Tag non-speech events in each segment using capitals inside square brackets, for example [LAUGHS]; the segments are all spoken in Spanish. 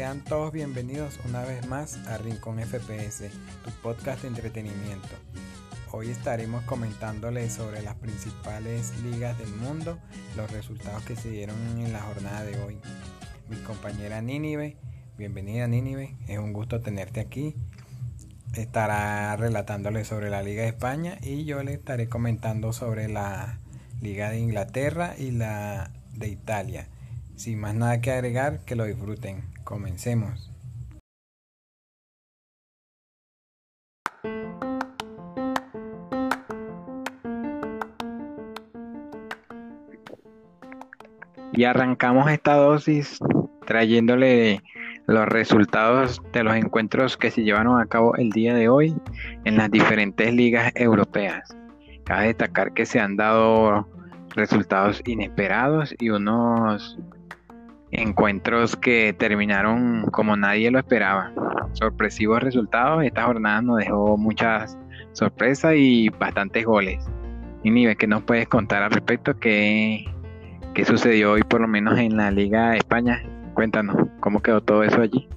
Sean todos bienvenidos una vez más a Rincón FPS, tu podcast de entretenimiento. Hoy estaremos comentándoles sobre las principales ligas del mundo, los resultados que se dieron en la jornada de hoy. Mi compañera Nínive, bienvenida Nínive, es un gusto tenerte aquí. Estará relatándole sobre la Liga de España y yo le estaré comentando sobre la Liga de Inglaterra y la de Italia. Sin más nada que agregar, que lo disfruten. Comencemos. Y arrancamos esta dosis trayéndole los resultados de los encuentros que se llevaron a cabo el día de hoy en las diferentes ligas europeas. Cabe destacar que se han dado resultados inesperados y unos encuentros que terminaron como nadie lo esperaba. Sorpresivos resultados. Esta jornada nos dejó muchas sorpresas y bastantes goles. Y Nive, ¿qué nos puedes contar al respecto? ¿Qué, ¿Qué sucedió hoy por lo menos en la Liga de España? Cuéntanos, ¿cómo quedó todo eso allí?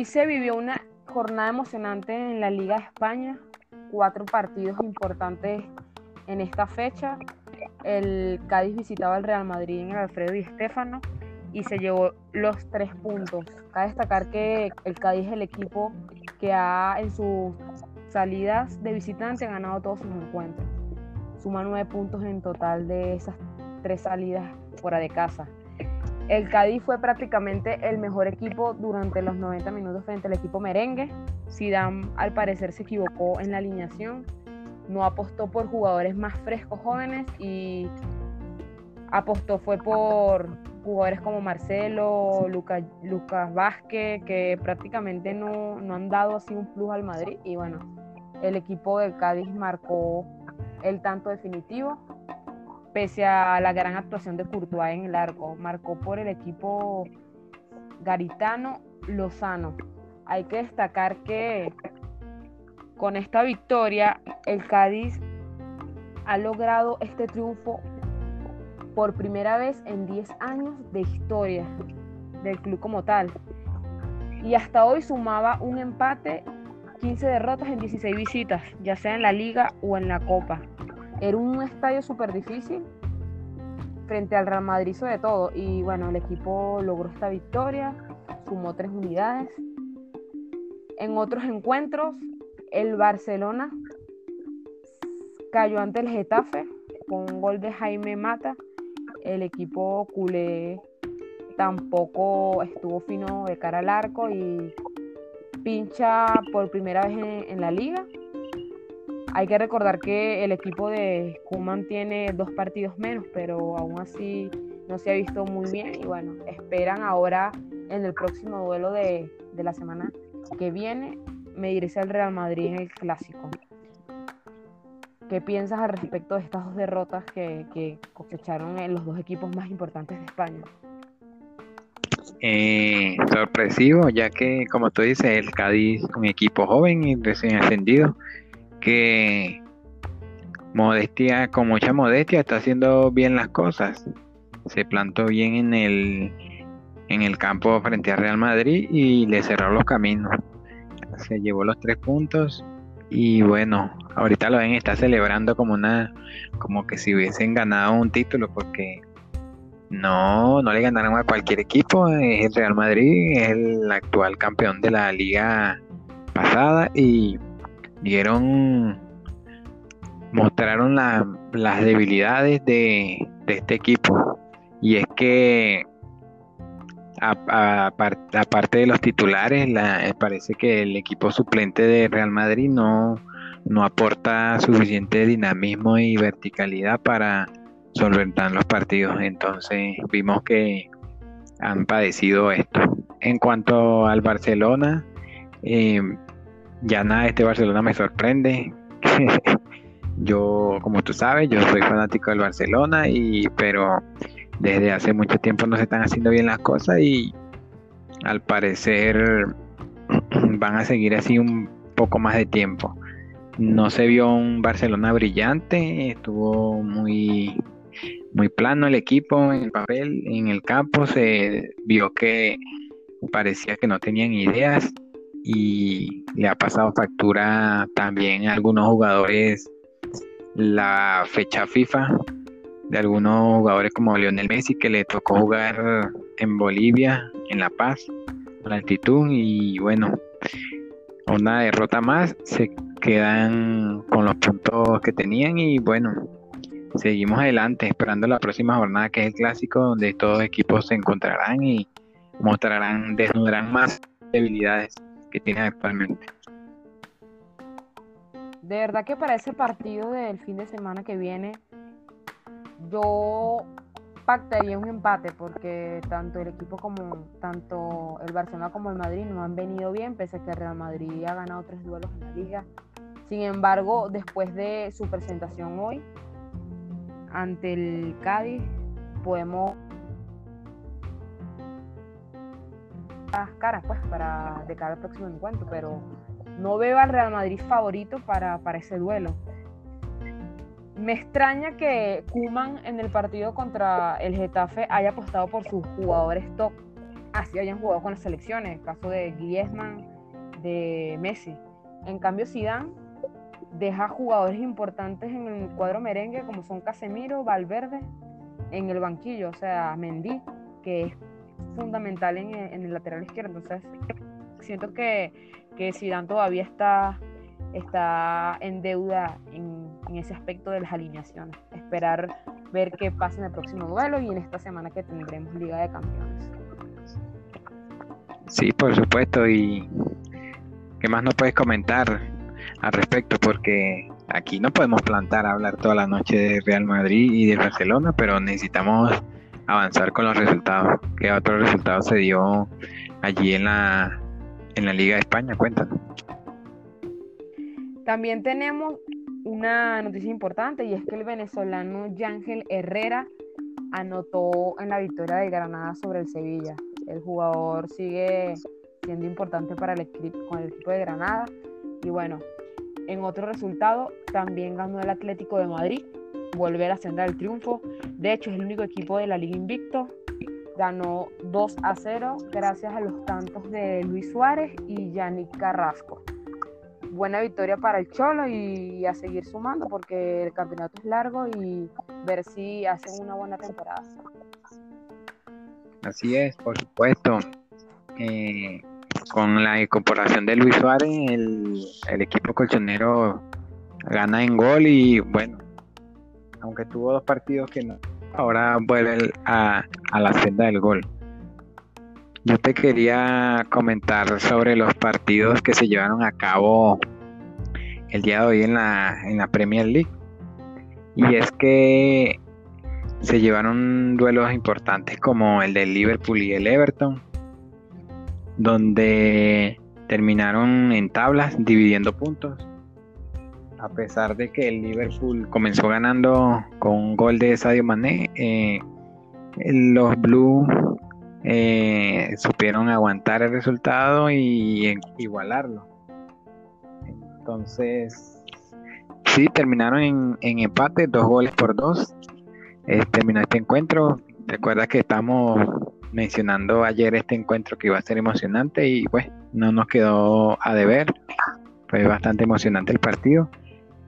Hoy se vivió una jornada emocionante en la Liga de España, cuatro partidos importantes en esta fecha. El Cádiz visitaba al Real Madrid en el Alfredo y Estefano y se llevó los tres puntos. Cabe destacar que el Cádiz es el equipo que ha en sus salidas de visitante ganado todos sus encuentros. Suma nueve puntos en total de esas tres salidas fuera de casa. El Cádiz fue prácticamente el mejor equipo durante los 90 minutos frente al equipo merengue. Zidane al parecer se equivocó en la alineación, no apostó por jugadores más frescos jóvenes y apostó fue por jugadores como Marcelo, Lucas, Lucas Vázquez, que prácticamente no, no han dado así un plus al Madrid. Y bueno, el equipo del Cádiz marcó el tanto definitivo pese a la gran actuación de Courtois en el arco. Marcó por el equipo garitano Lozano. Hay que destacar que con esta victoria el Cádiz ha logrado este triunfo por primera vez en 10 años de historia del club como tal. Y hasta hoy sumaba un empate, 15 derrotas en 16 visitas, ya sea en la liga o en la copa. Era un estadio súper difícil frente al Real Madrid sobre todo. Y bueno, el equipo logró esta victoria, sumó tres unidades. En otros encuentros, el Barcelona cayó ante el Getafe con un gol de Jaime Mata. El equipo culé tampoco estuvo fino de cara al arco y pincha por primera vez en, en la liga hay que recordar que el equipo de Kuman tiene dos partidos menos, pero aún así no se ha visto muy bien. Y bueno, esperan ahora en el próximo duelo de, la semana que viene medirse al Real Madrid en el clásico. ¿Qué piensas al respecto de estas dos derrotas que, cosecharon en los dos equipos más importantes de España? Eh, sorpresivo, ya que como tú dices, el Cádiz, un equipo joven y recién ascendido, que modestia, con mucha modestia, está haciendo bien las cosas. Se plantó bien en el, en el campo frente a Real Madrid y le cerró los caminos. Se llevó los tres puntos y bueno, ahorita lo ven, está celebrando como una, como que si hubiesen ganado un título porque no, no le ganaron a cualquier equipo. Es el Real Madrid, es el actual campeón de la liga pasada y dieron, mostraron las debilidades de, este equipo. Y es que aparte de los titulares, la, parece que el equipo suplente de Real Madrid no, no aporta suficiente dinamismo y verticalidad para solventar los partidos. Entonces vimos que han padecido esto. En cuanto al Barcelona, eh, ya nada, este Barcelona me sorprende. [LAUGHS] yo, como tú sabes, yo soy fanático del Barcelona, y, pero desde hace mucho tiempo no se están haciendo bien las cosas y al parecer [CLEARS THROAT] van a seguir así un poco más de tiempo. No se vio un Barcelona brillante, estuvo muy, muy plano el equipo en el papel, en el campo se vio que parecía que no tenían ideas y le ha pasado factura también a algunos jugadores la fecha FIFA de algunos jugadores como Lionel Messi que le tocó jugar en Bolivia, en La Paz, la altitud y bueno, una derrota más, se quedan con los puntos que tenían y bueno, seguimos adelante esperando la próxima jornada que es el clásico donde todos los equipos se encontrarán y mostrarán, desnudarán más debilidades que tienen actualmente. De verdad que para ese partido del fin de semana que viene yo pactaría un empate porque tanto el equipo como tanto el Barcelona como el Madrid no han venido bien, pese a que Real Madrid ha ganado tres duelos en la liga. Sin embargo, después de su presentación hoy ante el Cádiz, podemos las caras pues para de cara al próximo encuentro, pero no veo al Real Madrid favorito para, para ese duelo. Me extraña que Kuman en el partido contra el Getafe haya apostado por sus jugadores top, así hayan jugado con las selecciones, el caso de Griezmann, de Messi. En cambio, Zidane deja jugadores importantes en el cuadro merengue como son Casemiro, Valverde en el banquillo, o sea, Mendy, que es fundamental en, el lateral izquierdo. Entonces, siento que, que Zidane todavía está, está en deuda en en ese aspecto de las alineaciones. Esperar ver qué pasa en el próximo duelo y en esta semana que tendremos Liga de Campeones. Sí, por supuesto. ¿Y qué más nos puedes comentar al respecto? Porque aquí no podemos plantar a hablar toda la noche de Real Madrid y de Barcelona, pero necesitamos avanzar con los resultados. ¿Qué otro resultado se dio allí en la, en la Liga de España? Cuéntanos. También tenemos una noticia importante y es que el venezolano Yángel Herrera anotó en la victoria de Granada sobre el Sevilla. El jugador sigue siendo importante para el equipo, con el equipo de Granada. Y bueno, en otro resultado también ganó el Atlético de Madrid, volver a senda el triunfo. De hecho, es el único equipo de la Liga Invicto. Ganó 2 a 0 gracias a los tantos de Luis Suárez y Yannick Carrasco buena victoria para el Cholo y a seguir sumando porque el campeonato es largo y ver si hacen una buena temporada. Así es, por supuesto. Eh, con la incorporación de Luis Suárez, el, equipo colchonero gana en gol y bueno, aunque tuvo dos partidos que no, ahora vuelve a, a la senda del gol. Yo te quería comentar sobre los partidos que se llevaron a cabo el día de hoy en la, en la Premier League. Y es que se llevaron duelos importantes como el del Liverpool y el Everton, donde terminaron en tablas dividiendo puntos. A pesar de que el Liverpool comenzó ganando con un gol de Sadio Mané, eh, los Blues eh, supieron aguantar el resultado y igualarlo. Entonces, sí, terminaron en, empate, dos goles por dos. Eh, terminó este encuentro. Recuerda que estamos mencionando ayer este encuentro que iba a ser emocionante y pues no nos quedó a deber. Fue bastante emocionante el partido.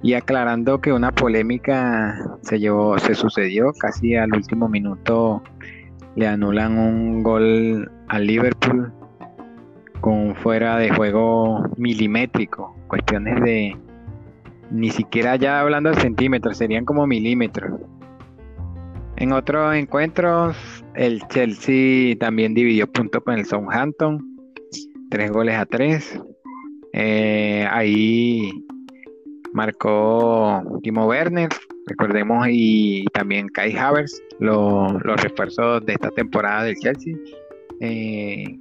Y aclarando que una polémica se llevó, se sucedió casi al último minuto le anulan un gol al Liverpool con fuera de juego milimétrico, cuestiones de ni siquiera ya hablando de centímetros, serían como milímetros. En otros encuentros, el Chelsea también dividió puntos con el Southampton, tres goles a tres. Eh, ahí marcó Timo Werner, recordemos, y también Kai Havertz, los refuerzos de esta temporada del Chelsea, eh,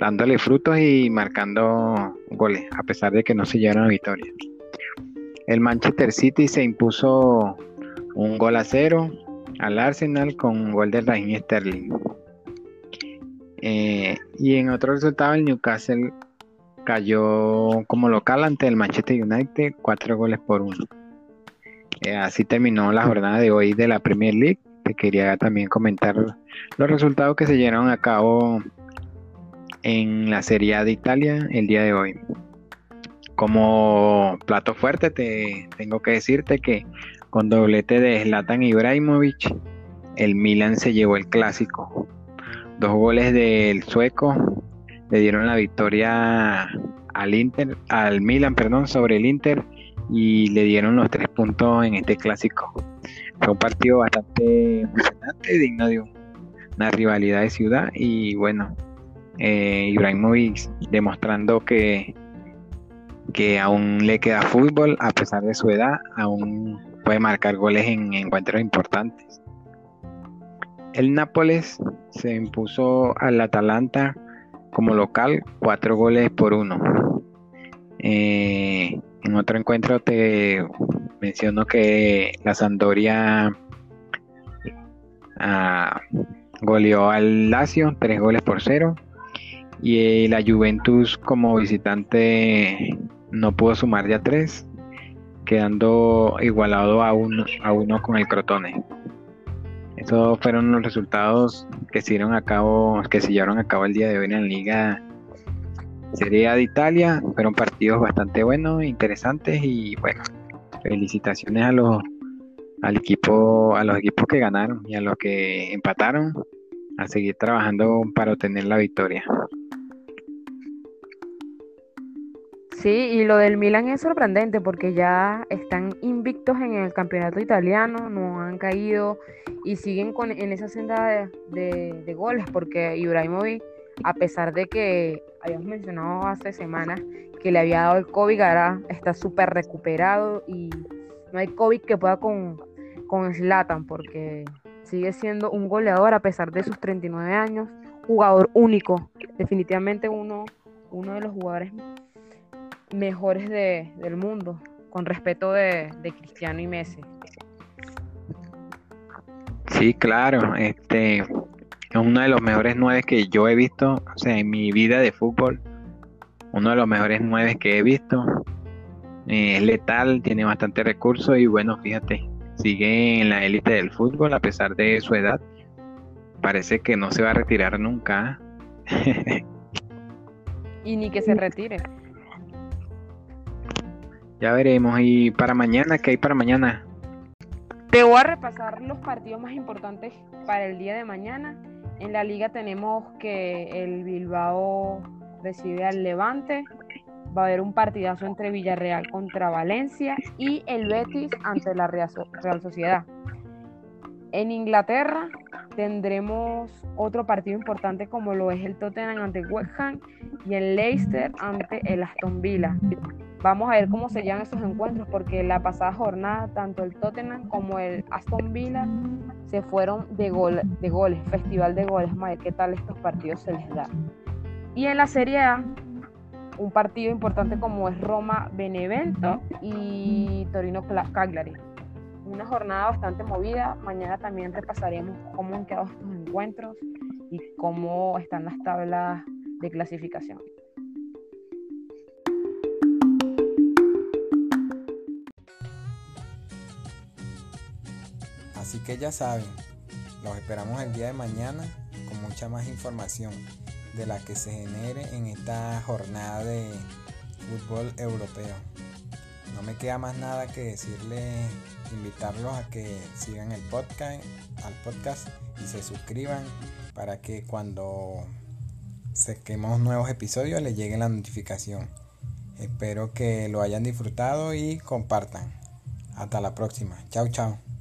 dándole frutos y marcando goles, a pesar de que no se llevaron a victoria. El Manchester City se impuso un gol a cero al Arsenal con un gol de Raheem Sterling. Eh, y en otro resultado, el Newcastle cayó como local ante el Manchester United, cuatro goles por uno. Eh, así terminó la jornada de hoy de la Premier League. Te quería también comentar los resultados que se llevaron a cabo en la Serie A de Italia el día de hoy. Como plato fuerte te tengo que decirte que con doblete de Zlatan Ibrahimovic el Milan se llevó el clásico. Dos goles del sueco le dieron la victoria al Inter, al Milan, perdón, sobre el Inter y le dieron los tres puntos en este clásico. Fue un partido bastante emocionante, digno de una rivalidad de ciudad y bueno, eh, Ibrahimovic demostrando que, que aún le queda fútbol a pesar de su edad, aún puede marcar goles en encuentros importantes. El Nápoles se impuso al Atalanta como local, cuatro goles por uno. Eh, en otro encuentro te menciono que la Sandoria ah, goleó al Lazio, tres goles por cero. Y la Juventus como visitante no pudo sumar ya tres, quedando igualado a uno, a uno con el Crotone. Esos fueron los resultados que se a cabo, que se llevaron a cabo el día de hoy en la Liga Serie A de Italia. Fueron partidos bastante buenos, interesantes y bueno, felicitaciones a los al equipo, a los equipos que ganaron y a los que empataron a seguir trabajando para obtener la victoria. Sí, y lo del Milan es sorprendente porque ya están invictos en el campeonato italiano, no han caído y siguen con, en esa senda de, goles porque Ibrahimovic, a pesar de que habíamos mencionado hace semanas que le había dado el COVID, ahora está súper recuperado y no hay COVID que pueda con, con Zlatan porque sigue siendo un goleador a pesar de sus 39 años, jugador único, definitivamente uno, uno de los jugadores mejores del mundo, con respeto de, Cristiano y Messi. Sí, claro, este es uno de los mejores nueve que yo he visto, o sea, en mi vida de fútbol, uno de los mejores nueve que he visto. Eh, es letal, tiene bastante recursos y bueno, fíjate, sigue en la élite del fútbol a pesar de su edad. Parece que no se va a retirar nunca. [LAUGHS] y ni que se retire. Ya veremos. ¿Y para mañana? ¿Qué hay para mañana? Te voy a repasar los partidos más importantes para el día de mañana. En la liga tenemos que el Bilbao recibe al Levante. Va a haber un partidazo entre Villarreal contra Valencia y el Betis ante la Real Sociedad. En Inglaterra tendremos otro partido importante como lo es el Tottenham ante West Ham y el Leicester ante el Aston Villa. Vamos a ver cómo se llaman esos encuentros, porque la pasada jornada, tanto el Tottenham como el Aston Villa se fueron de, gol, de goles, festival de goles. Ver qué tal estos partidos se les da. Y en la Serie A, un partido importante como es Roma Benevento y Torino Cagliari. Una jornada bastante movida. Mañana también repasaremos cómo han quedado estos encuentros y cómo están las tablas de clasificación. Así que ya saben, los esperamos el día de mañana con mucha más información de la que se genere en esta jornada de fútbol europeo. No me queda más nada que decirles, invitarlos a que sigan el podcast, al podcast y se suscriban para que cuando saquemos nuevos episodios les llegue la notificación. Espero que lo hayan disfrutado y compartan. Hasta la próxima. Chao, chao.